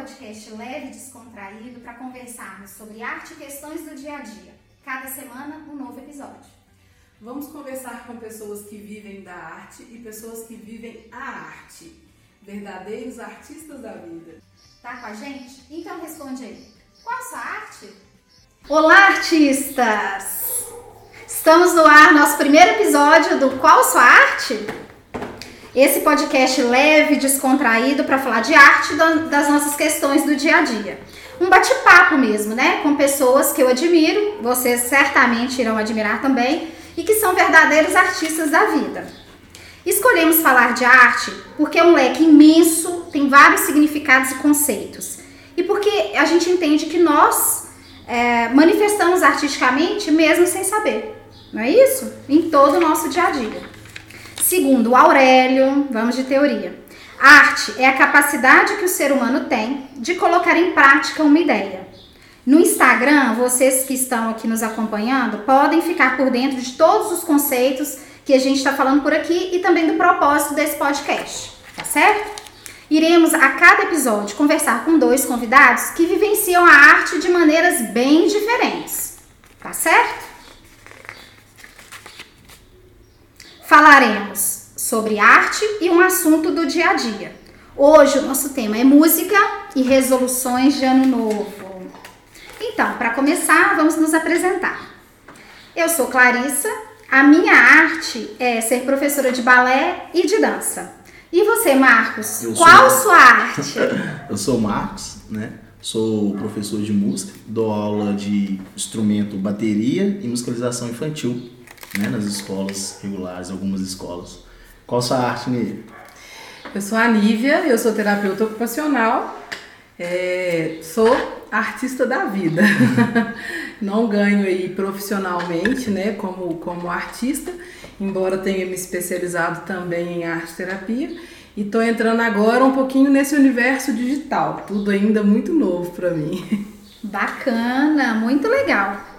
podcast leve e descontraído para conversarmos sobre arte e questões do dia a dia. Cada semana, um novo episódio. Vamos conversar com pessoas que vivem da arte e pessoas que vivem a arte. Verdadeiros artistas da vida. Tá com a gente? Então responde aí. Qual a sua arte? Olá, artistas! Estamos no ar, nosso primeiro episódio do Qual Sua Arte? Esse podcast leve, descontraído para falar de arte das nossas questões do dia a dia. Um bate-papo mesmo, né? Com pessoas que eu admiro, vocês certamente irão admirar também, e que são verdadeiros artistas da vida. Escolhemos falar de arte porque é um leque imenso, tem vários significados e conceitos. E porque a gente entende que nós é, manifestamos artisticamente mesmo sem saber. Não é isso? Em todo o nosso dia a dia. Segundo Aurélio, vamos de teoria. Arte é a capacidade que o ser humano tem de colocar em prática uma ideia. No Instagram, vocês que estão aqui nos acompanhando podem ficar por dentro de todos os conceitos que a gente está falando por aqui e também do propósito desse podcast, tá certo? Iremos a cada episódio conversar com dois convidados que vivenciam a arte de maneiras bem diferentes, tá certo? Falaremos sobre arte e um assunto do dia a dia. Hoje o nosso tema é música e resoluções de ano novo. Então, para começar, vamos nos apresentar. Eu sou Clarissa, a minha arte é ser professora de balé e de dança. E você, Marcos? Eu qual sou... sua arte? Eu sou Marcos, né? Sou professor de música, dou aula de instrumento bateria e musicalização infantil né, nas escolas regulares, algumas escolas. Qual a sua arte, Nívia? Eu sou a Nívia, eu sou terapeuta ocupacional, é, sou artista da vida. Não ganho aí profissionalmente, né, como, como artista, embora tenha me especializado também em arte terapia. E tô entrando agora um pouquinho nesse universo digital, tudo ainda muito novo para mim. Bacana, muito legal.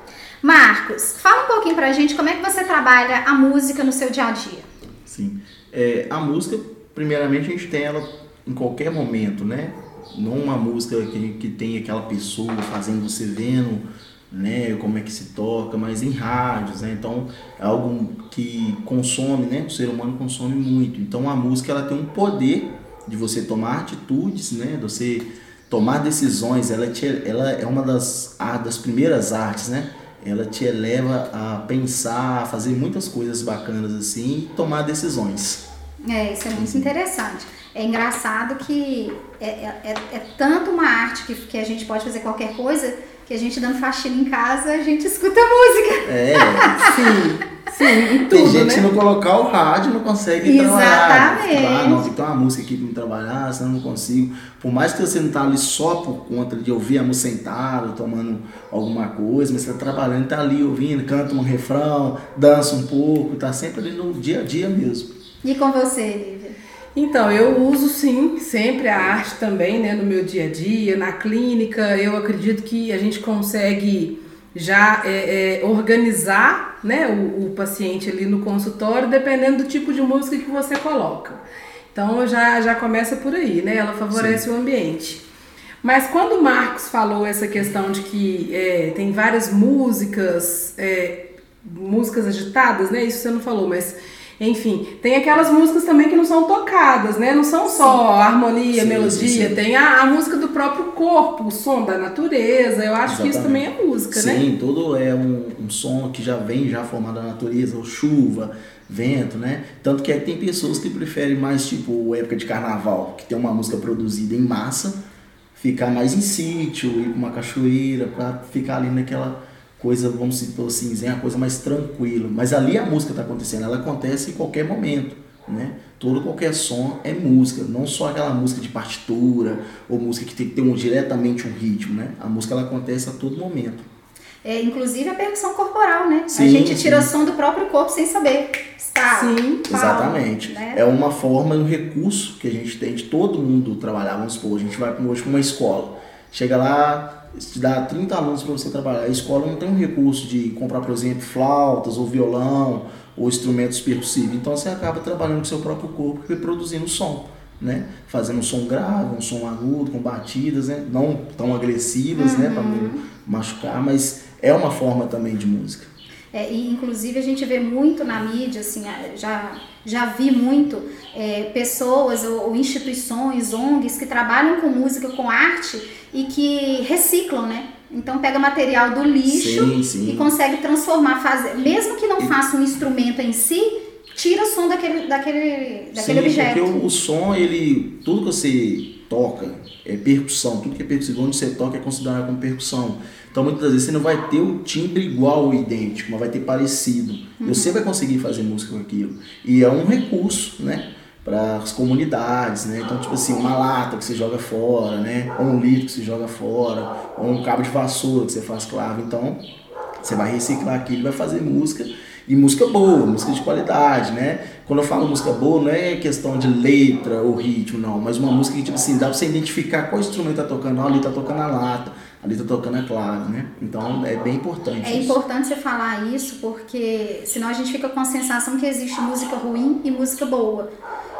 Marcos, fala um pouquinho pra gente como é que você trabalha a música no seu dia a dia. Sim. É, a música, primeiramente, a gente tem ela em qualquer momento, né? Não uma música que, que tem aquela pessoa fazendo você vendo, né? Como é que se toca, mas em rádios, né? Então, é algo que consome, né? O ser humano consome muito. Então, a música, ela tem um poder de você tomar atitudes, né? De você tomar decisões. Ela, te, ela é uma das, das primeiras artes, né? Ela te eleva a pensar, a fazer muitas coisas bacanas assim e tomar decisões. É, isso é muito interessante. É engraçado que é, é, é, é tanto uma arte que, que a gente pode fazer qualquer coisa que a gente dando faxina em casa, a gente escuta música. É, sim. Sim, tudo, Tem gente né? que não colocar o rádio não consegue Exatamente. trabalhar. Ah, não, ter uma música aqui pra me trabalhar, senão eu não consigo. Por mais que você não tá ali só por conta de ouvir a música sentado, tomando alguma coisa, mas você tá trabalhando, tá ali ouvindo, canta um refrão, dança um pouco, tá sempre ali no dia a dia mesmo. E com você, Lívia? Então, eu uso sim sempre a arte também, né, no meu dia a dia, na clínica. Eu acredito que a gente consegue já é, é, organizar né, o, o, paciente ali no consultório, dependendo do tipo de música que você coloca. Então já, já começa por aí, né? Ela favorece Sim. o ambiente. Mas quando o Marcos falou essa questão de que é, tem várias músicas, é, músicas agitadas, né? Isso você não falou, mas enfim, tem aquelas músicas também que não são tocadas, né? Não são só sim. harmonia, sim, melodia, sim, tem a, a, música do próprio corpo, o som da natureza. Eu acho Exatamente. que isso também é música, né? Sim, tudo é um, um, som que já vem já formado da natureza, ou chuva, vento, né? Tanto que é, tem pessoas que preferem mais tipo época de carnaval, que tem uma música produzida em massa, ficar mais em sítio, ir para uma cachoeira, para ficar ali naquela coisa, vamos supor assim, é uma coisa mais tranquila. Mas ali a música está acontecendo, ela acontece em qualquer momento. Né? Todo qualquer som é música, não só aquela música de partitura ou música que tem que ter um, diretamente um ritmo, né? A música ela acontece a todo momento. É, inclusive a percussão corporal, né? Sim, a gente tira sim. som do próprio corpo sem saber. Está. Sim, exatamente. Né? É uma forma, um recurso que a gente tem de todo mundo trabalhar. Vamos supor, a gente vai hoje para uma escola. Chega lá, te dá 30 alunos para você trabalhar. A escola não tem um recurso de comprar, por exemplo, flautas ou violão ou instrumentos percussivos. Então você acaba trabalhando com o seu próprio corpo e produzindo som. Né? Fazendo um som grave, um som agudo, com batidas, né? não tão agressivas, né? uhum. né? Para não machucar, mas é uma forma também de música. É, e inclusive a gente vê muito na mídia, assim, já, já vi muito é, pessoas ou, ou, instituições, ONGs que trabalham com música, com arte e que reciclam, né? Então pega material do lixo sim, sim. e consegue transformar, fazer, mesmo que não faça um instrumento em si, tira o som daquele, daquele, daquele sim, objeto. Porque o, o som, ele. Tudo que você toca é percussão, tudo que é percussão, onde você toca é considerado como percussão. Então muitas vezes você não vai ter o timbre igual ou idêntico, mas vai ter parecido. Uhum. Você vai conseguir fazer música com aquilo. E é um recurso, né? Para as comunidades, né? Então, tipo assim, uma lata que você joga fora, né? Ou um litro que você joga fora, ou um cabo de vassoura que você faz clave. Então, você vai reciclar aquilo e vai fazer música e música boa, música de qualidade, né? Quando eu falo música boa, não é questão de letra ou ritmo, não, mas uma música que, tipo assim, dá pra você identificar qual instrumento tá tocando, ah, ali tá tocando a lata, ali tá tocando a clave, né? Então é bem importante. É isso. importante você falar isso porque senão a gente fica com a sensação que existe música ruim e música boa.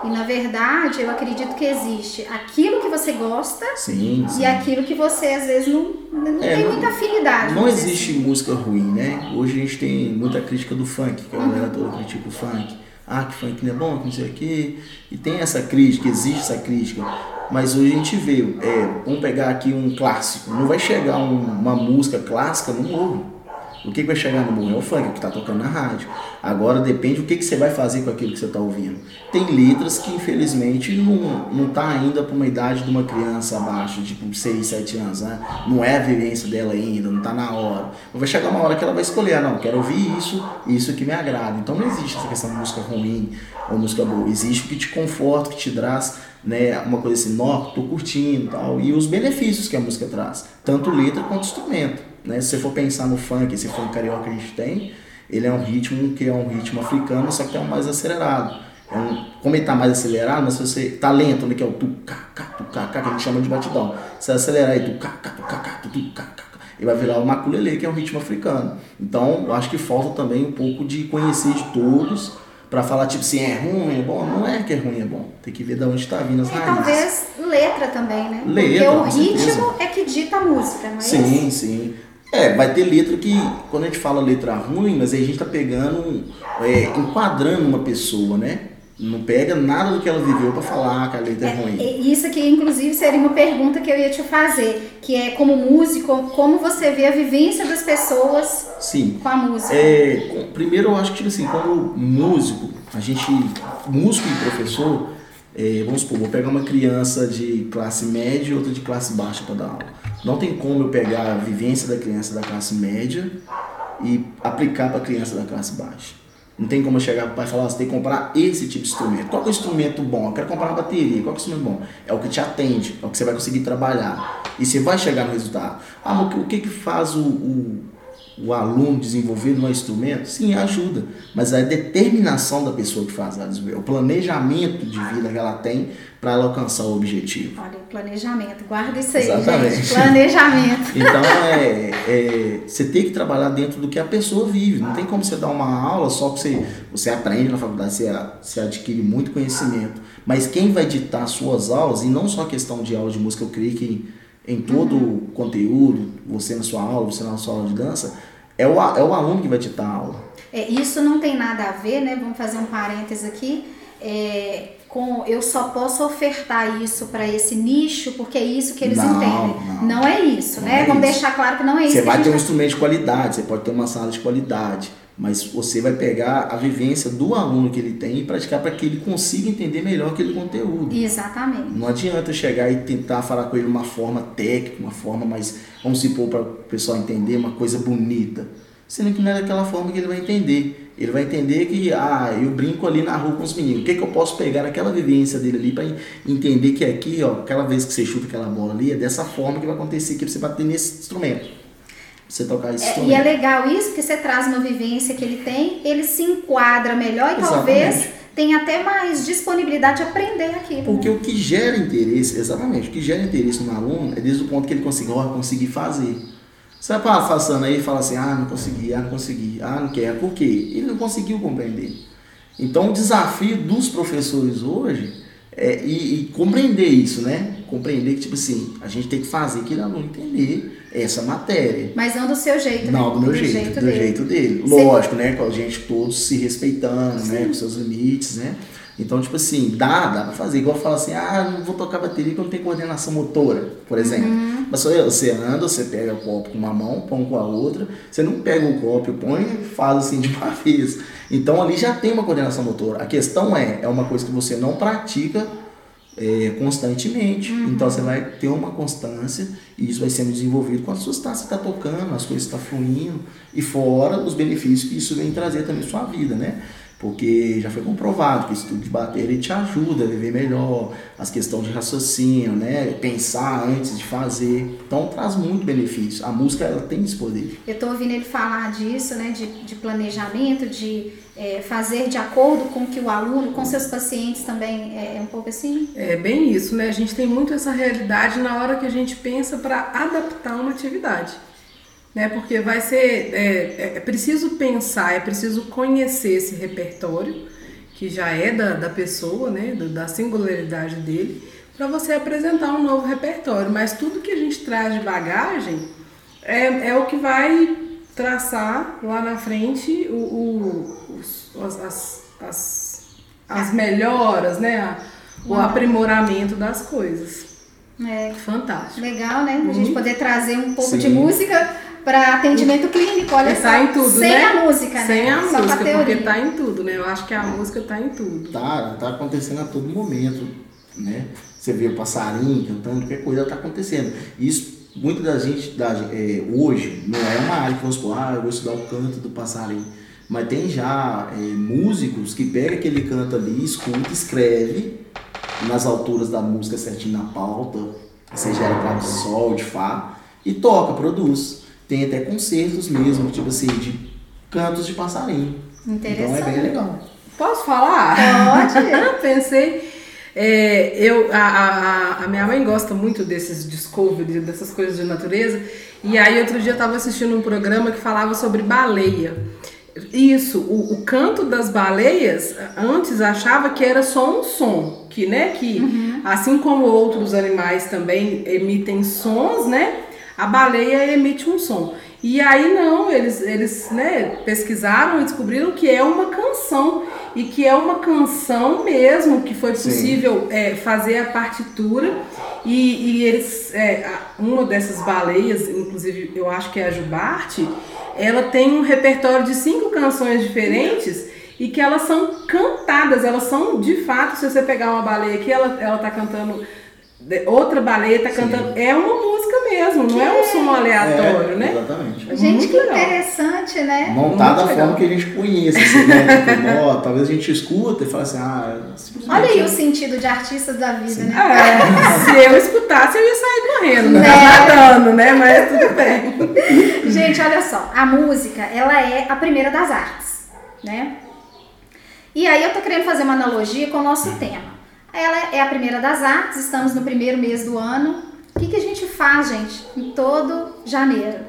E na verdade, eu acredito que existe aquilo que você gosta sim, sim. e aquilo que você às vezes não, não é, tem muita afinidade. Não existe assim. música ruim, né? Hoje a gente tem muita crítica do funk, que a galera uhum. toda critica o funk. Ah, que funk não é bom, que não sei o quê. E tem essa crítica, existe essa crítica. Mas hoje a gente vê, é, vamos pegar aqui um clássico. Não vai chegar um, uma música clássica no morro. O que, que vai chegar no morro? É o funk que está tocando na rádio. Agora depende o que, que você vai fazer com aquilo que você está ouvindo. Tem letras que infelizmente não, não tá ainda para uma idade de uma criança abaixo, tipo 6, 7 anos. Né? Não é a vivência dela ainda, não está na hora. Vai chegar uma hora que ela vai escolher, ah, não, quero ouvir isso, isso que me agrada. Então não existe essa questão de música ruim ou música boa. Existe o que te conforta, que te traz né, uma coisa assim, nó, tô curtindo tal. E os benefícios que a música traz, tanto letra quanto instrumento. Né? Se você for pensar no funk, esse funk carioca que a gente tem, ele é um ritmo que é um ritmo africano, só que é um mais acelerado. É um, como ele está mais acelerado, mas se você tá lento, né, que é o tu ca ca tu ca ca que a gente chama de batidão. Se acelerar aí tu ca ca tu ca ca tu tu ca ca ele vai virar o maculelê, que é um ritmo africano. Então, eu acho que falta também um pouco de conhecer de todos para falar tipo assim, é ruim, é bom. Não é que é ruim, é bom. Tem que ver de onde está vindo as e raízes. talvez letra também, né? Letra, Porque o ritmo é que dita a música, não é Sim, isso? sim. É, vai ter letra que, quando a gente fala letra ruim, mas aí a gente tá pegando, é, enquadrando uma pessoa, né? Não pega nada do que ela viveu para falar que a letra é, é ruim. Isso aqui, inclusive, seria uma pergunta que eu ia te fazer, que é como músico, como você vê a vivência das pessoas Sim. com a música? É, primeiro, eu acho que, tipo assim, como músico, a gente, músico e professor, é, vamos supor, vou pegar uma criança de classe média e outra de classe baixa para dar aula. Não tem como eu pegar a vivência da criança da classe média e aplicar para a criança da classe baixa. Não tem como eu chegar para o pai e falar, você tem que comprar esse tipo de instrumento. Qual é o instrumento bom? Eu quero comprar uma bateria. Qual é o instrumento bom? É o que te atende, é o que você vai conseguir trabalhar. E você vai chegar no resultado. Ah, mas o que, que faz o, o o aluno desenvolver um instrumento, sim, ajuda. Mas a determinação da pessoa que faz ela desenvolver, o planejamento de vida que ela tem para ela alcançar o objetivo. Olha, planejamento, guarda isso aí, Exatamente. gente. Planejamento. então, é, é, você tem que trabalhar dentro do que a pessoa vive. Não tem como você dar uma aula só que você, você aprende na faculdade, você, você adquire muito conhecimento. Mas quem vai ditar suas aulas, e não só a questão de aula de música, eu creio que em todo uhum. o conteúdo, você na sua aula, você na sua aula de dança, é o, é o aluno que vai te a aula. É, isso não tem nada a ver, né? Vamos fazer um parênteses aqui. É, com eu só posso ofertar isso para esse nicho porque é isso que eles não, entendem. Não, não é isso, não né? É Vamos isso. deixar claro que não é isso. Você vai ter um instrumento de qualidade, você pode ter uma sala de qualidade, mas você vai pegar a vivência do aluno que ele tem e praticar para que ele consiga entender melhor aquele conteúdo. Exatamente. Não adianta chegar e tentar falar com ele uma forma técnica, uma forma mais, vamos supor, para o pessoal entender uma coisa bonita. Sendo que não é daquela forma que ele vai entender. Ele vai entender que, ah, eu brinco ali na rua com os meninos. O que, que eu posso pegar naquela vivência dele ali para entender que aqui, ó, aquela vez que você chuta aquela bola ali, é dessa forma que vai acontecer que você bater nesse instrumento você tocar esse é, E é legal isso, porque você traz uma vivência que ele tem, ele se enquadra melhor e Exatamente. talvez tem até mais disponibilidade de aprender aquilo. Porque né? o que gera interesse, exatamente, o que gera interesse no aluno é desde o ponto que ele conseguir, ó, conseguir fazer. Você vai passando aí e fala assim, ah, não consegui, ah, não consegui, ah, não quer. Por quê? Ele não conseguiu compreender. Então o desafio dos professores hoje é e, e compreender isso, né? Compreender que, tipo assim, a gente tem que fazer aquele aluno entender essa matéria. Mas não do seu jeito, né? Não, do meu jeito, jeito do dele. jeito dele. Lógico, né? Com a gente todos se respeitando, Sim. né? Com seus limites, né? Então, tipo assim, dá, dá pra fazer. Igual fala assim, ah, não vou tocar bateria porque eu não tenho coordenação motora, por exemplo. Uhum. Mas você anda, você pega o copo com uma mão, põe com a outra, você não pega o copo põe e faz assim de uma vez. Então ali já tem uma coordenação motora. A questão é, é uma coisa que você não pratica é, constantemente. Uhum. Então você vai ter uma constância e isso vai sendo desenvolvido com a sua você está tocando, as coisas estão tá fluindo e fora os benefícios que isso vem trazer também à sua vida, né? Porque já foi comprovado que o estudo de bateria te ajuda a viver melhor, as questões de raciocínio, né? pensar antes de fazer. Então traz muito benefício. A música ela tem esse poder. Eu estou ouvindo ele falar disso, né? de, de planejamento, de é, fazer de acordo com que o aluno, com seus pacientes também, é, é um pouco assim? É bem isso, né? A gente tem muito essa realidade na hora que a gente pensa para adaptar uma atividade né? Porque vai ser é, é, preciso pensar, é preciso conhecer esse repertório que já é da, da pessoa, né? Da singularidade dele, para você apresentar um novo repertório. Mas tudo que a gente traz de bagagem é, é o que vai traçar lá na frente o, o os, as, as, as melhoras, né? O aprimoramento das coisas. É. Fantástico. Legal, né? A gente uhum. poder trazer um pouco Sim. de música para atendimento clínico, olha tá só. em tudo, sem né? a música, né? Sem a só música, porque tá em tudo, né? Eu acho que a música tá em tudo. Tá, tá acontecendo a todo momento, né? Você vê o passarinho cantando, qualquer coisa tá acontecendo. Isso, muita da gente, da, é, hoje, não é uma área que vamos supor, ah, eu vou estudar o canto do passarinho. Mas tem já é, músicos que pegam aquele canto ali, escuta, escreve nas alturas da música certinho na pauta, seja ela de sol, de fá, e toca, produz. Tem até concertos mesmo, tipo assim, de cantos de passarinho. Então é bem legal. Posso falar? Pode. Pensei. É, eu, a, a, a, minha mãe gosta muito desses discovery, dessas coisas de natureza. E aí outro dia eu estava assistindo um programa que falava sobre baleia. Isso, o, o, canto das baleias, antes achava que era só um som, que, né, que uhum. assim como outros animais também emitem sons, né, a baleia emite um som. E aí não, eles, eles né, pesquisaram e descobriram que é uma canção. E que é uma canção mesmo, que foi possível é, fazer a partitura. E, e eles, é, uma dessas baleias, inclusive eu acho que é a Jubarte, ela tem um repertório de cinco canções diferentes e que elas são cantadas, elas são de fato, se você pegar uma baleia aqui, ela, ela tá cantando outra baleia tá cantando. É uma música mesmo, não é um som aleatório, é, né? Exatamente. É gente, que legal. interessante, né? Montada da forma que a gente conhece, assim, né? Tipo, ó, talvez a gente escuta e fala assim, ah, Olha aí o sentido de artistas da vida, Sim. né? É, se eu escutasse, eu ia sair correndo, né? Nadando, né? Mas tudo bem. gente, olha só, a música, ela é a primeira das artes, né? E aí eu tô querendo fazer uma analogia com o nosso tema. Ela é a primeira das artes, estamos no primeiro mês do ano. O que, que a gente faz, gente, em todo janeiro?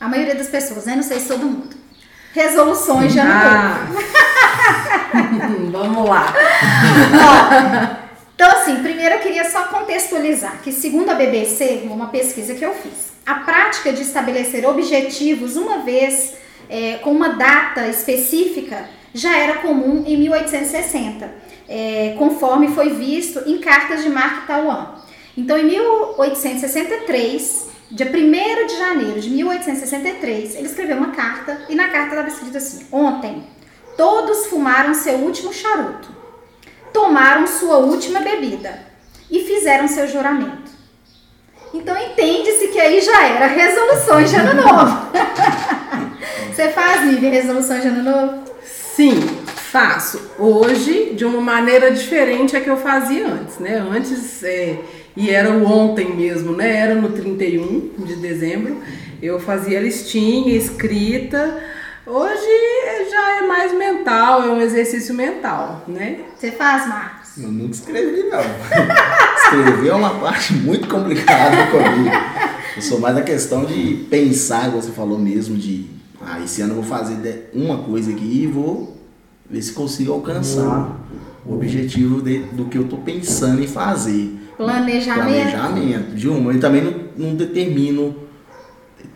A maioria das pessoas, né? Não sei se todo mundo. Resoluções de ano ah. novo. Vamos lá. Ó, então, assim, primeiro eu queria só contextualizar que, segundo a BBC, uma pesquisa que eu fiz, a prática de estabelecer objetivos uma vez é, com uma data específica já era comum em 1860 é, conforme foi visto em cartas de Mark Twain. Então, em 1863, dia 1 de janeiro de 1863, ele escreveu uma carta e na carta estava escrito assim: Ontem, todos fumaram seu último charuto, tomaram sua última bebida e fizeram seu juramento. Então, entende-se que aí já era resoluções de ano novo. Você faz, Nívia, resoluções de ano novo? Sim, Faço. Hoje, de uma maneira diferente a que eu fazia antes, né? Antes, é, e era o ontem mesmo, né? Era no 31 de dezembro. Eu fazia listinha, escrita, Hoje já é mais mental, é um exercício mental, né? Você faz, Marcos? Eu nunca escrevi, não. Escrever é uma parte muito complicada comigo. Eu sou mais a questão de pensar, igual você falou mesmo, de ah, esse ano eu vou fazer uma coisa aqui e vou ver se consigo alcançar o objetivo de, do que eu tô pensando em fazer. Planejamento. Planejamento. De uma. Eu também não, não determino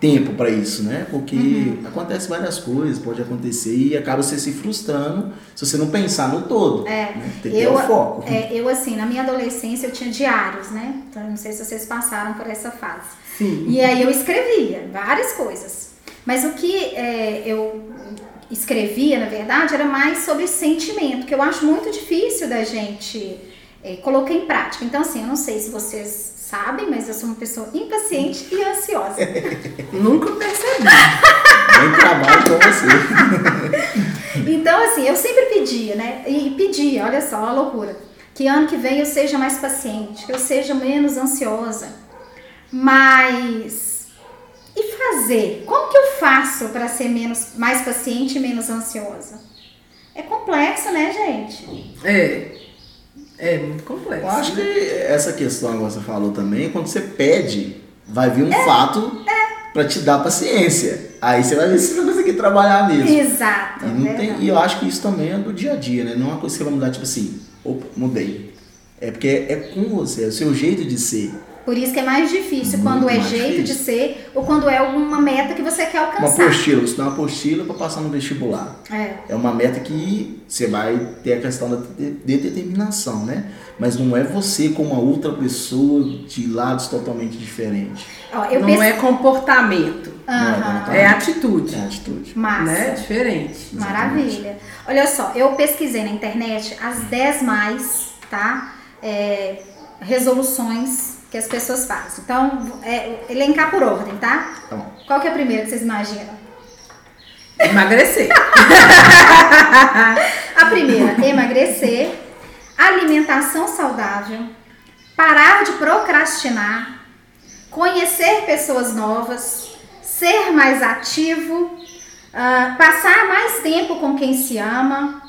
tempo para isso, né? Porque uhum. acontece várias coisas, pode acontecer e acaba você se frustrando se você não pensar no todo. É, né? Tem que eu, ter o foco. É, eu assim, na minha adolescência eu tinha diários, né? Então eu não sei se vocês passaram por essa fase. Sim. E aí eu escrevia várias coisas. Mas o que é, eu escrevia, na verdade, era mais sobre sentimento, que eu acho muito difícil da gente é, colocar em prática. Então, assim, eu não sei se vocês sabem, mas eu sou uma pessoa impaciente e ansiosa. Nunca percebi. Nem trabalho com você. então, assim, eu sempre pedia, né? E pedia, olha só, a loucura. Que ano que vem eu seja mais paciente, que eu seja menos ansiosa. Mas e fazer? Como que eu faço para ser menos mais paciente e menos ansiosa? É complexo, né, gente? É. É muito complexo. Eu acho né? que essa questão que você falou também, quando você pede, vai vir um é, fato é. para te dar paciência. Aí você vai ver se você vai conseguir trabalhar mesmo. Exato. E, não tem, e eu acho que isso também é do dia a dia, né? Não é uma coisa que você vai mudar, tipo assim, opa, mudei. É porque é com você, é o seu jeito de ser. Por isso que é mais difícil Muito quando é jeito difícil. de ser ou quando é alguma meta que você quer alcançar. Uma apostila, você dá uma apostila para passar no vestibular. É. é uma meta que você vai ter a questão da determinação, né? Mas não é você com uma outra pessoa de lados totalmente diferentes. Ó, não pense... é comportamento. Uhum. Não é, é atitude. É atitude. Massa. Né? Diferente. Maravilha. Olha só, eu pesquisei na internet as 10 mais, tá? É, resoluções que as pessoas fazem. Então, é, elencar por ordem, tá? Tá bom. Qual que é a primeira que vocês imaginam? Emagrecer. a primeira, emagrecer, alimentação saudável, parar de procrastinar, conhecer pessoas novas, ser mais ativo, uh, passar mais tempo com quem se ama,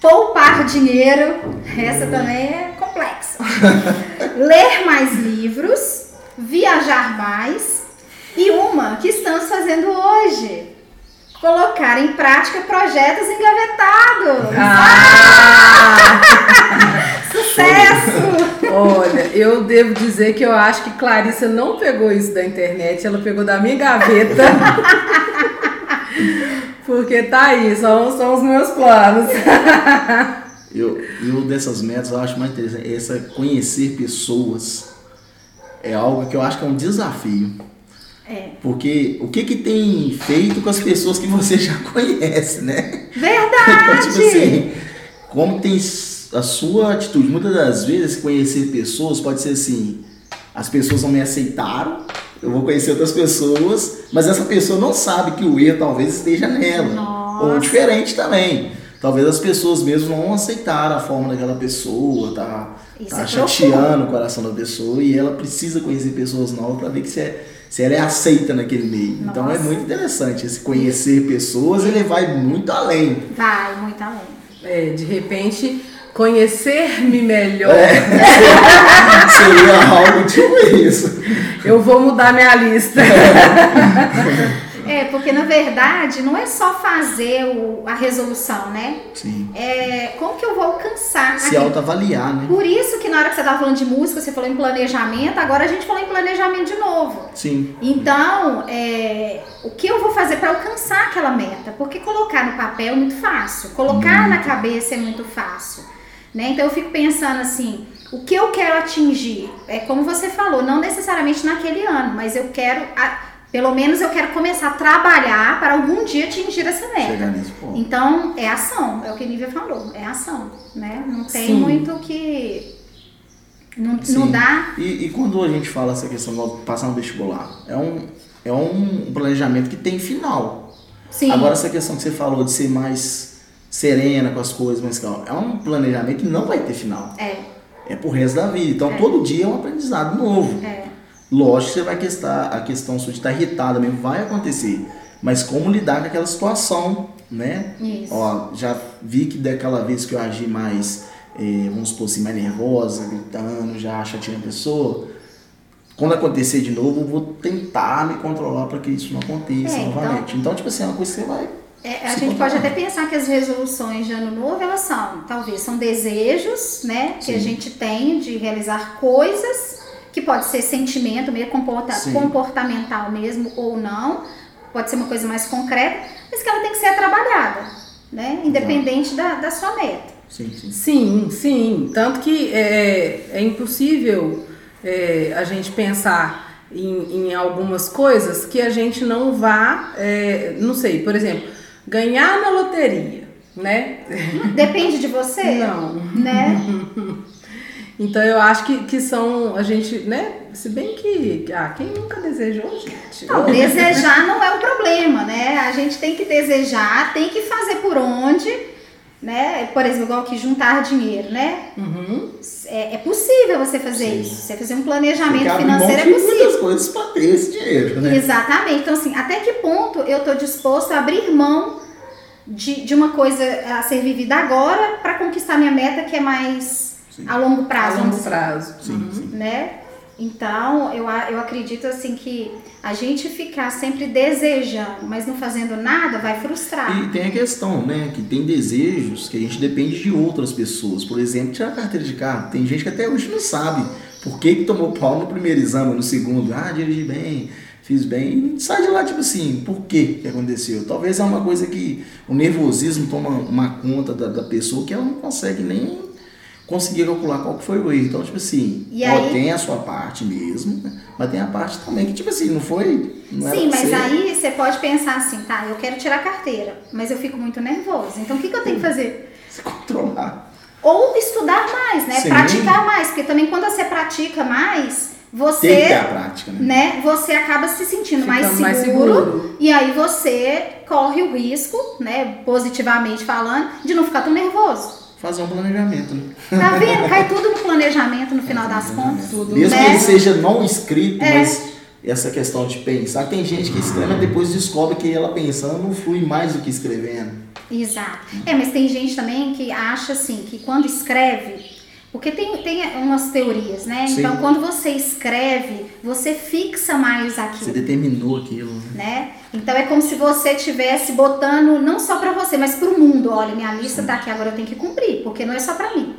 poupar dinheiro, essa também é complexa. Ler mais livros, viajar mais e uma que estamos fazendo hoje. Colocar em prática projetos engavetados. Ah! Sucesso! Olha, eu devo dizer que eu acho que Clarissa não pegou isso da internet, ela pegou da minha gaveta. Porque tá aí, são, são os meus planos. eu, eu dessas metas eu acho mais interessante, essa conhecer pessoas é algo que eu acho que é um desafio. É. Porque o que que tem feito com as pessoas que você já conhece, né? Verdade! então, tipo assim, como tem a sua atitude, muitas das vezes conhecer pessoas pode ser assim, as pessoas não me aceitaram, eu vou conhecer outras pessoas, mas essa pessoa não sabe que o erro talvez esteja nela. Nossa. Ou diferente também. Talvez as pessoas mesmo não aceitaram a forma daquela pessoa, tá, tá é chateando profundo. o coração da pessoa e ela precisa conhecer pessoas novas para ver que se, é, se ela é aceita naquele meio. Nossa. Então é muito interessante esse conhecer pessoas, ele vai muito além. Vai muito além. É, de repente conhecer-me melhor. É, seria algo tipo isso. Eu vou mudar minha lista. É, porque na verdade não é só fazer o, a resolução, né? Sim. É como que eu vou alcançar. Se autoavaliar, né? Por isso que na hora que você estava falando de música, você falou em planejamento, agora a gente falou em planejamento de novo. Sim. Então, é, o que eu vou fazer para alcançar aquela meta? Porque colocar no papel é muito fácil, colocar Muito. na cabeça é muito fácil. Né? Então eu fico pensando assim, o que eu quero atingir? É como você falou, não necessariamente naquele ano, mas eu quero, a- pelo menos eu quero começar a trabalhar para algum dia atingir essa meta. Chegar nesse ponto. Então, é ação, é o que a Nívia falou, é ação, né? Não tem Sim. muito o que. Não, não dá. E, e quando a gente fala essa questão de passar no vestibular, é um, é um planejamento que tem final. Sim. Agora essa questão que você falou de ser mais serena com as coisas, mais calma, é um planejamento que não vai ter final. É, É pro resto da vida. Então É. todo dia é um aprendizado novo. é. Lógico que você vai questão, a questão sua de estar irritada mesmo vai acontecer. mas como lidar com aquela situação, né? Isso. Ó, já vi que daquela vez que eu agi mais, eh, vamos supor assim, mais nervosa, gritando, já chateando a pessoa, quando acontecer de novo, eu vou tentar me controlar para que isso não aconteça É, então- novamente. Então, tipo assim, é uma coisa que você vai. É, a gente pode até pensar que as resoluções de ano novo, elas são, talvez, são desejos, né, que a Sim. gente tem de realizar coisas, que pode ser sentimento mesmo, comporta- Sim. comportamental mesmo ou não, pode ser uma coisa mais concreta, mas que ela tem que ser trabalhada, né, independente da, da sua meta. Sim, sim. Sim, sim. Tanto que é, é impossível é, a gente pensar em, em algumas coisas que a gente não vá, é, não sei, por exemplo, ganhar na loteria, né? Depende de você, Não. né? Então eu acho que, que são, a gente, né? Se bem que, ah, quem nunca desejou, gente? Não, desejar não é o problema, né? A gente tem que desejar, tem que fazer por onde, né? Por exemplo, igual que juntar dinheiro, né? Uhum. É, é possível você fazer Sim. isso. Você fazer um planejamento financeiro é possível. muitas coisas para ter esse dinheiro, né? Exatamente. Então, assim, até que ponto eu tô disposto a abrir mão de, de uma coisa a ser vivida agora para conquistar minha meta que é mais Sim. a longo A prazo, longo vamos dizer, prazo. Sim, Uhum. sim. né? Então, eu, a- eu acredito assim que a gente ficar sempre desejando, mas não fazendo nada, vai frustrar. E tem a questão, né? Que tem desejos que a gente depende de outras pessoas. Por exemplo, tirar a carteira de carro. Tem gente que até hoje não sabe por que, que tomou pau no primeiro exame, no segundo. Ah, dirigi bem, fiz bem. E sai de lá, tipo assim, por que que aconteceu? Talvez é uma coisa que o nervosismo toma uma conta da, da pessoa que ela não consegue nem conseguir calcular qual que foi o erro. Então, tipo assim, E ó, aí- tem a sua parte mesmo, né? mas tem a parte também que, tipo assim, não foi. Não Sim, mas ser. aí você pode pensar assim, tá, eu quero tirar a carteira, mas eu fico muito nervosa. Então o que, que eu tenho que fazer? Se controlar. Ou estudar mais, né? Sim. Praticar mais, porque também quando você pratica mais, você, Tem que ter a prática, né? né, você acaba se sentindo mais seguro, mais seguro. e aí você corre o risco, né, positivamente falando, de não ficar tão nervoso. Fazer um planejamento, né? Tá vendo? Cai tudo no planejamento no final das contas. Tudo. Mesmo né? que ele seja não escrito, É. mas essa questão de pensar, tem gente que escreve e depois descobre que ela pensando não flui mais do que escrevendo. Exato. É, mas tem gente também que acha assim, que quando escreve, porque tem, tem umas teorias, né? Sim. Então quando você escreve, você fixa mais Você aquilo, determinou aquilo, né? né? Então é como se você estivesse botando não só pra você, mas pro mundo. Olha, minha lista tá aqui, agora eu tenho que cumprir, porque não é só pra mim.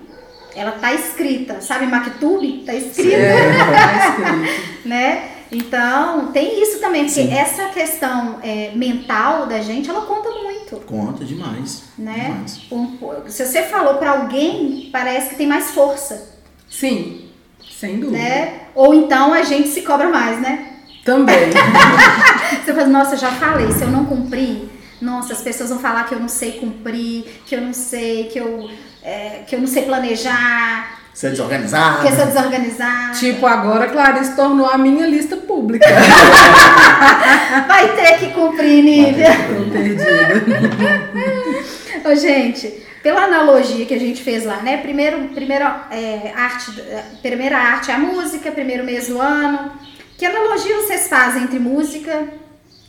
Ela tá escrita, sabe, Mactube? Tá escrita, É, tá né? Então, tem isso também, porque Sim. essa questão é, mental da gente, ela conta muito. Conta demais. Né? Demais. Um- se você falou pra alguém, parece que tem mais força, Sim, sem dúvida. né? Ou então a gente se cobra mais, né? Também. Você fala, nossa, já falei, se eu não cumprir, nossa, as pessoas vão falar que eu não sei cumprir, que eu não sei, que eu, é, que eu não sei planejar, Você é desorganizado. que eu sou desorganizada. tipo, agora a Clarice tornou a minha lista pública. Vai ter que cumprir, Nívia. Tô perdida. Ô, gente, pela analogia que a gente fez lá, né? Primeiro, primeiro, é, arte, é, primeira arte é a música, primeiro mês do ano. Que analogia vocês fazem entre música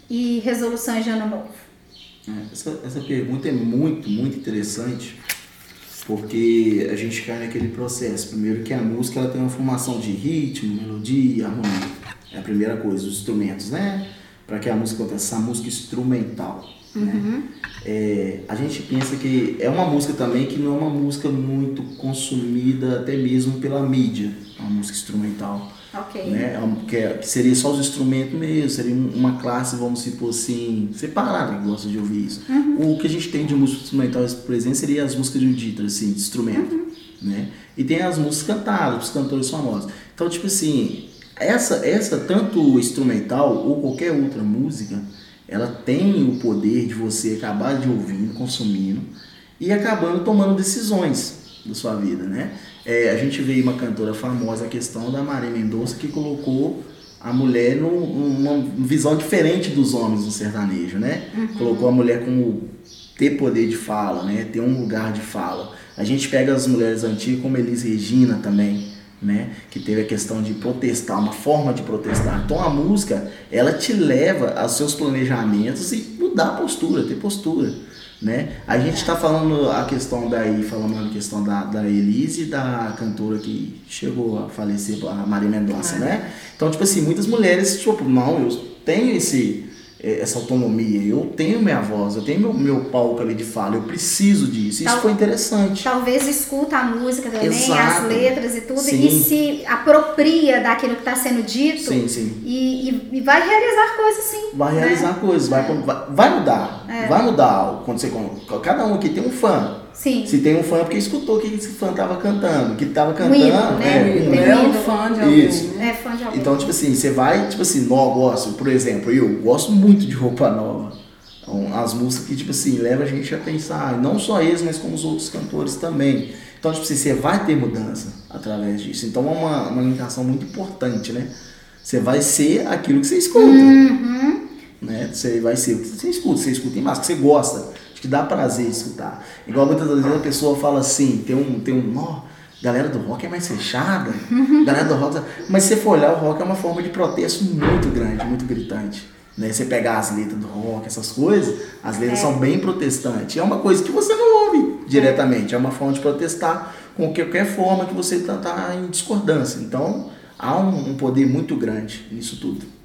e resoluções de ano novo? É, Essa, essa pergunta é muito, muito interessante, porque a gente cai naquele processo. Primeiro que a música ela tem uma formação de ritmo, melodia harmonia. É a primeira coisa, os instrumentos, né? Para que a música aconteça, essa música instrumental. Né? É, a gente pensa que é uma música também que não é uma música muito consumida até mesmo pela mídia, é uma música instrumental Ok. né? É Que, é- que seria só os instrumentos mesmo, seria um- uma classe, vamos supor assim, separada que gosta de ouvir isso. O que a gente tem de música instrumental, por exemplo, seria as músicas eruditas, assim, de instrumento, né? E tem as músicas cantadas, os cantores famosos. Então, tipo assim, essa, essa tanto instrumental ou qualquer outra música, ela tem o poder de você acabar de ouvindo, consumindo e acabando tomando decisões da sua vida, né? É, a gente vê uma cantora famosa, a questão da Maria Mendonça, que colocou a mulher num- numa visão diferente dos homens no sertanejo, né? Colocou a mulher como ter poder de fala, né? Ter um lugar de fala. A gente pega as mulheres antigas, como Elis Regina também, né? Que teve a questão de protestar, uma forma de protestar. Então a música, ela te leva aos seus planejamentos e mudar a postura, ter postura, né? A gente está falando a questão daí, falando a questão da, da Elise e da cantora que chegou a falecer, a Maria Mendonça, né? Então, tipo assim, muitas mulheres, tipo, não, eu tenho esse essa autonomia. Eu tenho minha voz, eu tenho meu, meu palco ali de fala, eu preciso disso. Isso Tal, foi interessante. Talvez escuta a música também, Exato. as letras e tudo, sim. e se apropria daquilo que está sendo dito. Sim, sim. E, e, e, vai realizar coisas sim. Vai né? realizar coisas, vai, vai, vai mudar. É. Vai mudar algo. Quando você, cada um aqui tem um fã. Sim. Se tem um fã, é porque escutou o que esse fã tava cantando. Que tava cantando. Um ídolo, né? É, um, é um fã de alguém. Isso. É fã de alguém. Então, tipo assim, você vai, tipo assim, nó, gosto, por exemplo, eu gosto muito de roupa nova. Então, as músicas que, tipo assim, levam a gente a pensar, não só eles, mas como os outros cantores também. Então, tipo assim, você vai ter mudança através disso. Então, é uma, uma limitação muito importante, né? Você vai ser aquilo que você escuta. Uhum. Né? Você vai ser o que você escuta. Você escuta em massa, que você gosta que dá prazer escutar. Igual muitas vezes a pessoa fala assim, tem um, tem um, ó, galera do rock é mais fechada, galera do rock, mas se você for olhar, o rock é uma forma de protesto muito grande, muito gritante. Né? Você pegar as letras do rock, essas coisas, as letras é. são bem protestantes. É uma coisa que você não ouve diretamente, é uma forma de protestar com qualquer forma que você está tá em discordância. Então, há um, um poder muito grande nisso tudo.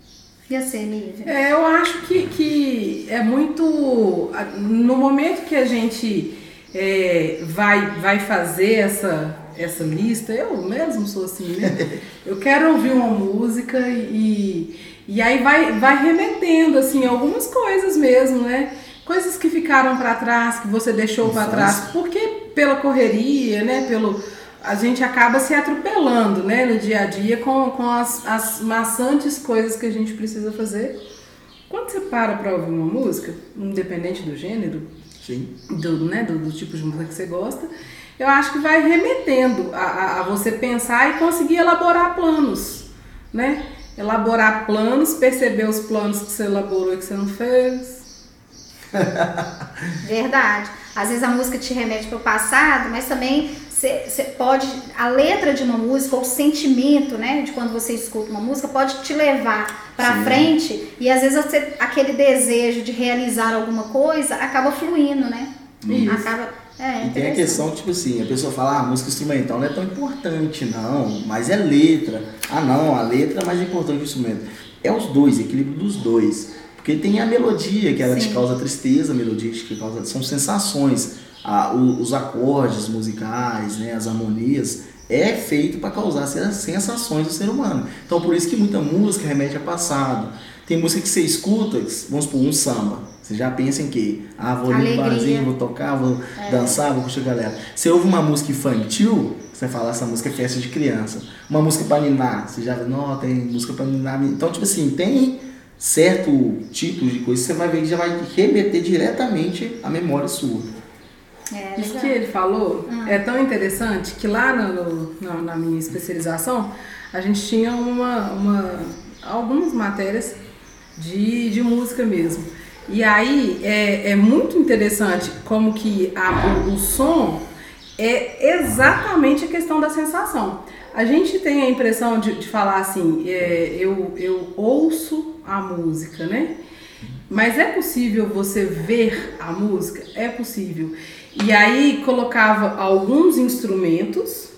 E você, Lívia? É, eu acho que, que é muito. No momento que a gente é, vai, vai fazer essa, essa lista, eu mesmo sou assim, né? Eu quero ouvir uma música e, e aí vai, vai remetendo, assim, algumas coisas mesmo, né? Coisas que ficaram para trás, que você deixou para trás, porque pela correria, né? Pelo a gente acaba se atropelando né, no dia a dia com, com as, as maçantes coisas que a gente precisa fazer. Quando você para para ouvir uma música, independente do gênero, Sim. Do, né, do, do tipo de música que você gosta, eu acho que vai remetendo a, a, a você pensar e conseguir elaborar planos, né? Elaborar planos, perceber os planos que você elaborou e que você não fez. Verdade. Às vezes a música te remete para o passado, mas também você pode a letra de uma música ou o sentimento, né, de quando você escuta uma música pode te levar para frente e às vezes você, aquele desejo de realizar alguma coisa acaba fluindo, né? Isso. Acaba é, e tem a questão, tipo assim, a pessoa fala, ah, a música instrumental não é tão importante, não, mas é letra. Ah, não, a letra é mais importante que o instrumento. É os dois, equilíbrio dos dois. Porque tem a melodia, que ela Sim. te causa tristeza, a melodia que te causa. São sensações a, os acordes musicais, né, as harmonias, é feito para causar sensações do ser humano. Então por isso que muita música remete a passado. Tem música que você escuta, vamos supor, um samba. Você já pensa em que? Ah, vou ali no barzinho, vou tocar, vou é. dançar, vou curtir a galera. Você ouve uma música infantil, você fala, essa música é festa de criança. Uma música para ninar, você já não, tem música para ninar. Então, tipo assim, tem certo tipo de coisa que você vai ver que já vai remeter diretamente à memória sua. É, Isso que ele falou hum. é tão interessante que lá no, no, na minha especialização a gente tinha uma, uma, algumas matérias de, de música mesmo. E aí é, é muito interessante como que a, o, o som é exatamente a questão da sensação. A gente tem a impressão de, de falar assim, é, eu, eu ouço a música, né? Mas é possível você ver a música? É possível. E aí colocava alguns instrumentos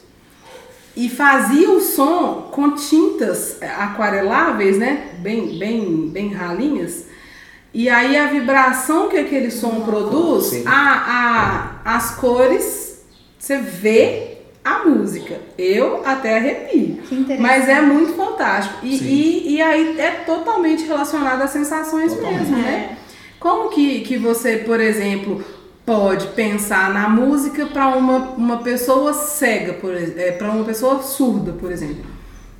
e fazia o som com tintas aquareláveis, né? Bem, bem, bem ralinhas. E aí a vibração que aquele som produz, a, a, as cores, você vê a música. Eu até arrepio. Mas é muito fantástico. E, e, e, aí é totalmente relacionado às sensações totalmente. mesmo, né? É. Como que, que você, por exemplo, pode pensar na música para uma, uma pessoa cega, por é, para uma pessoa surda, por exemplo.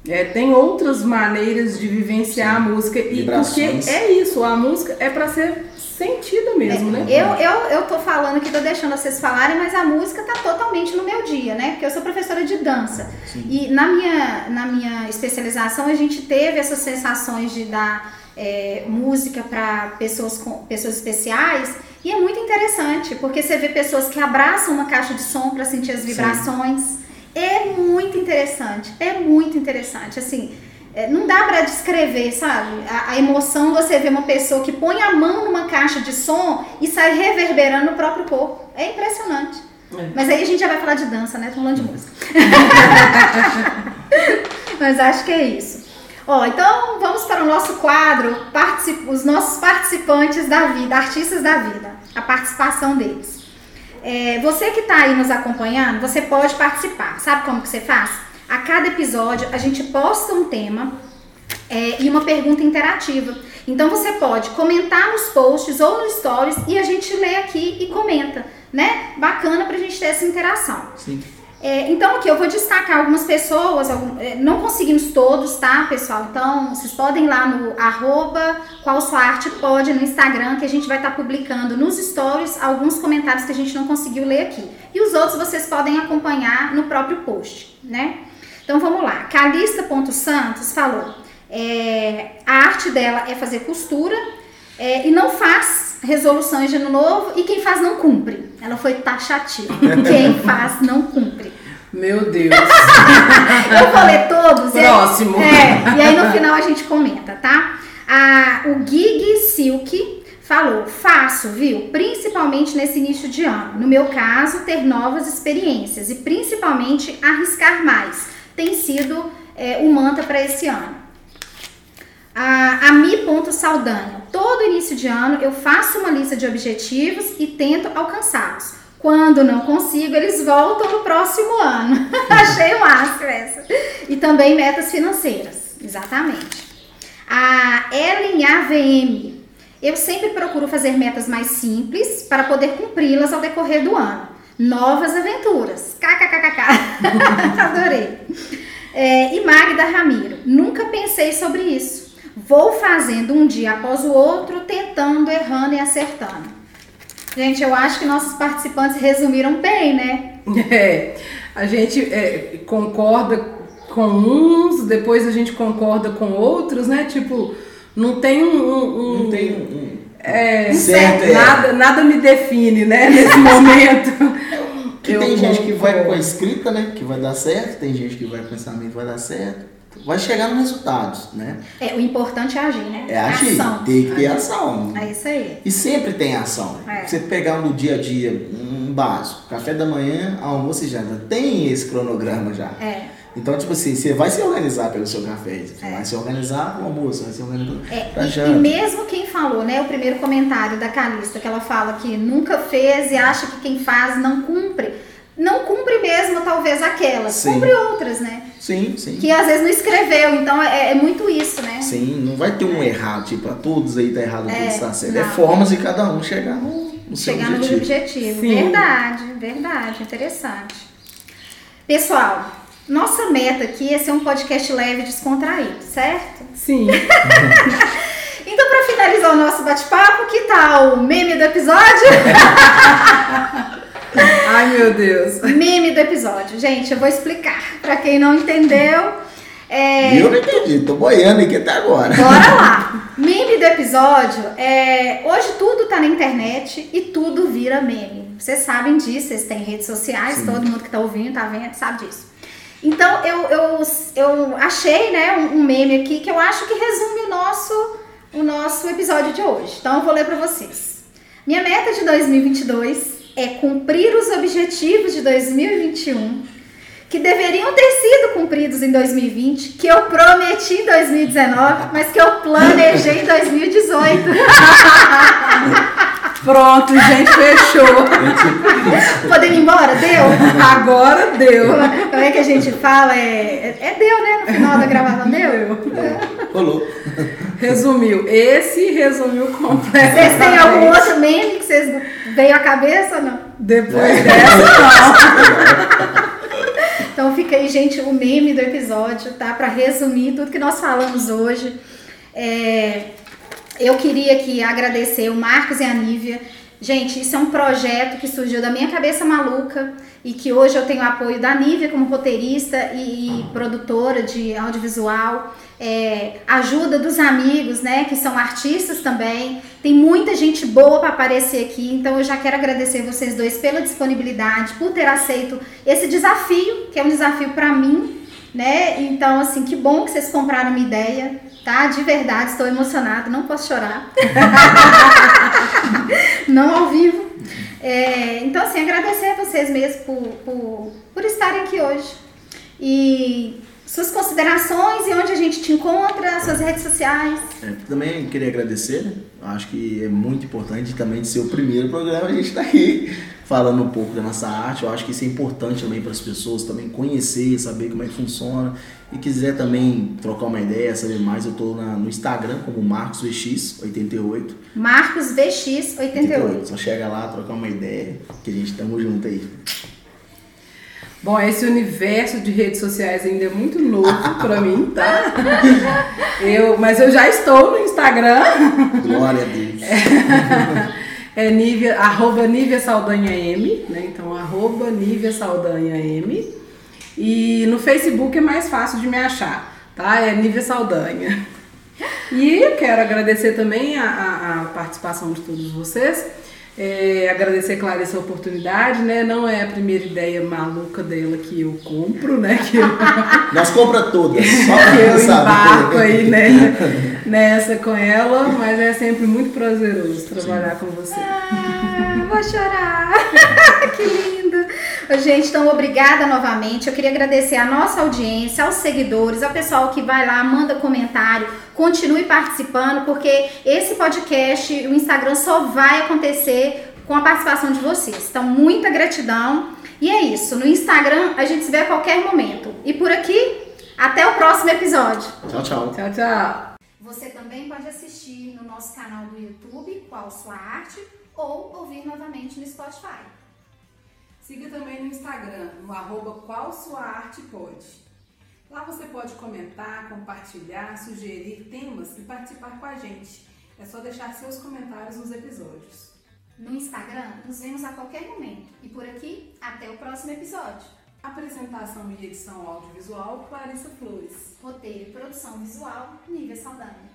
É, tem outras maneiras de vivenciar Sim. a música e porque é isso, a música é para ser sentida mesmo, é, né? Eu, eu, eu tô falando aqui, tô deixando vocês falarem, mas a música tá totalmente no meu dia, né? Porque eu sou professora de dança. Sim. E na minha, na minha especialização a gente teve essas sensações de dar é, música para pessoas, com, pessoas especiais e é muito interessante, porque você vê pessoas que abraçam uma caixa de som para sentir as vibrações. Sim. É muito interessante, é muito interessante. Assim, é, não dá para descrever, sabe? A, a, emoção de você ver uma pessoa que põe a mão numa caixa de som e sai reverberando no próprio corpo. É impressionante. É. Mas aí a gente já vai falar de dança, né? Tô falando de música. Mas acho que é isso. Ó, então vamos para o nosso quadro, os nossos participantes da vida, artistas da vida, a participação deles. É, você que está aí nos acompanhando, você pode participar. Sabe como que você faz? A cada episódio a gente posta um tema é, e uma pergunta interativa. Então você pode comentar nos posts ou nos stories e a gente lê aqui e comenta, né? Bacana a gente ter essa interação. Sim. É, então aqui eu vou destacar algumas pessoas, é, não conseguimos todos, tá, pessoal? Então vocês podem ir lá no arroba qual sua arte pode no Instagram, que a gente vai estar tá publicando nos stories alguns comentários que a gente não conseguiu ler aqui. E os outros vocês podem acompanhar no próprio post, né? Então vamos lá. Calista.santos falou: é, a arte dela é fazer costura é, e não faz resoluções de ano novo e quem faz não cumpre. Ela foi taxativa. quem faz não cumpre. Meu Deus. eu falei todos. Próximo. E aí, é, e aí no final a gente comenta, tá? A, o Gig Silk falou: faço, viu? Principalmente nesse início de ano. No meu caso, ter novas experiências e principalmente arriscar mais. Tem sido é, o mantra para esse ano a, a Mi Ponto Saldanha. Todo início de ano eu faço uma lista de objetivos e tento alcançá-los. Quando não consigo, eles voltam no próximo ano. Achei o máximo essa. E também metas financeiras. Exatamente. A Ellen AVM. Eu sempre procuro fazer metas mais simples para poder cumpri-las ao decorrer do ano. Novas aventuras. KKKKK. Adorei. É, e Magda Ramiro. Nunca pensei sobre isso Vou fazendo um dia após o outro, tentando, errando e acertando. Gente, eu acho que nossos participantes resumiram bem, né? É, a gente é, concorda com uns, depois a gente concorda com outros, né? Tipo, não tem um. um não tem um. É, certo, é. nada, nada me define, né, nesse momento. Que tem gente que vai com a escrita, né? Que vai dar certo, tem gente que vai com o pensamento vai dar certo vai chegar nos resultados, né? É, o importante é agir, né? É agir, ação. tem que ter ação. É isso aí. E sempre tem ação. É. Você pegar no dia a dia um básico, café da manhã, almoço e janta, tem esse cronograma já. É. Então, tipo assim, você vai se organizar pelo seu café, você é. vai se organizar o almoço, vai se organizar é, pra e, janta. E mesmo quem falou, né, o primeiro comentário da Calista, que ela fala que nunca fez e acha que quem faz não cumpre, não cumpre mesmo, talvez, aquelas, sim. cumpre outras, né? Sim, sim. Que às vezes não escreveu, então é, é muito isso, né? Sim, não vai ter um errado, tipo, a todos aí tá errado, é, tudo está certo. É não. É formas de cada um chegar no, no chegar seu objetivo. no objetivo. Sim. Verdade, verdade, interessante. Pessoal, nossa meta aqui é ser um podcast leve e descontraído, certo? Sim. então, para finalizar o nosso bate-papo, que tal o meme do episódio? Ai, meu Deus. Meme do episódio. Gente, eu vou explicar. Para quem não entendeu. É... Eu não entendi, tô boiando aqui até agora. Bora lá. Meme do episódio é. Hoje tudo tá na internet e tudo vira meme. Vocês sabem disso, vocês têm redes sociais, Sim. todo mundo que tá ouvindo, tá vendo, sabe disso. Então eu, eu, eu achei né, um, um meme aqui que eu acho que resume o nosso, o nosso episódio de hoje. Então eu vou ler para vocês. Minha meta de 2022 é cumprir os objetivos de 2021 que deveriam ter sido cumpridos em 2020, que eu prometi em 2019, mas que eu planejei em 2018. Pronto, gente, fechou. Podemos ir embora? Deu? Agora deu. Como é que a gente fala? É, é deu, né? No final da gravação, deu? Rolou. Resumiu. Esse resumiu completamente. Vocês têm algum outro meme que vocês veio à cabeça ou não? Depois dessa, não. Então fica aí, gente, o meme do episódio, tá? Para resumir tudo que nós falamos hoje. É, eu queria aqui agradecer o Marcos e a Nívia Gente, isso é um projeto que surgiu da minha cabeça maluca e que hoje eu tenho apoio da Nívia como roteirista e, produtora de audiovisual, é, ajuda dos amigos, né, que são artistas também. Tem muita gente boa para aparecer aqui, então eu já quero agradecer vocês dois pela disponibilidade, por ter aceito esse desafio, que é um desafio para mim, né? Então, assim, que bom que vocês compraram uma ideia, tá? De verdade, estou emocionada, não posso chorar. não ao vivo. É, então, assim, agradecer a vocês mesmo por, por, por estarem aqui hoje. E suas considerações e gente te encontra, suas redes sociais. É, também queria agradecer, né? Acho que é muito importante também de ser o primeiro programa, a gente está aqui falando um pouco da nossa arte. Eu acho que isso é importante também para as pessoas também conhecer, saber como é que funciona. E quiser também trocar uma ideia, saber mais, eu estou no Instagram como MarcosVX88. MarcosVX88. Só chega lá, trocar uma ideia, que a gente estamos junto aí. Bom, esse universo de redes sociais ainda é muito novo para mim, tá? Eu, mas eu já estou no Instagram. Glória a Deus. É, é Nívia, arroba Nívia Saldanha M, né? Então, arroba Nívia Saldanha M. E no Facebook é mais fácil de me achar, tá? É Nívia Saldanha. E eu quero agradecer também a, a, a participação de todos vocês. É, agradecer, Clara, essa oportunidade, né? Não é a primeira ideia maluca dela que eu compro, né? Que eu, Nós compra todas, só que eu embarco aí né, nessa com ela, mas é sempre muito prazeroso trabalhar com você. Vou chorar. que lindo. Gente, então obrigada novamente. Eu queria agradecer a nossa audiência, aos seguidores, ao pessoal que vai lá, manda comentário, continue participando, porque esse podcast, o Instagram só vai acontecer com a participação de vocês. Então, muita gratidão. E é isso. No Instagram a gente se vê a qualquer momento. E por aqui, até o próximo episódio. Tchau, tchau. Tchau, tchau. Você também pode assistir no nosso canal do YouTube, Qual Sua Arte, ou ouvir novamente no Spotify. Siga também no Instagram, no arroba Lá você pode comentar, compartilhar, sugerir temas e participar com a gente. É só deixar seus comentários nos episódios. No Instagram, nos vemos a qualquer momento. E por aqui, até o próximo episódio. Apresentação e edição audiovisual, Clarissa Flores. Roteiro e produção visual, Nívia Saldanha.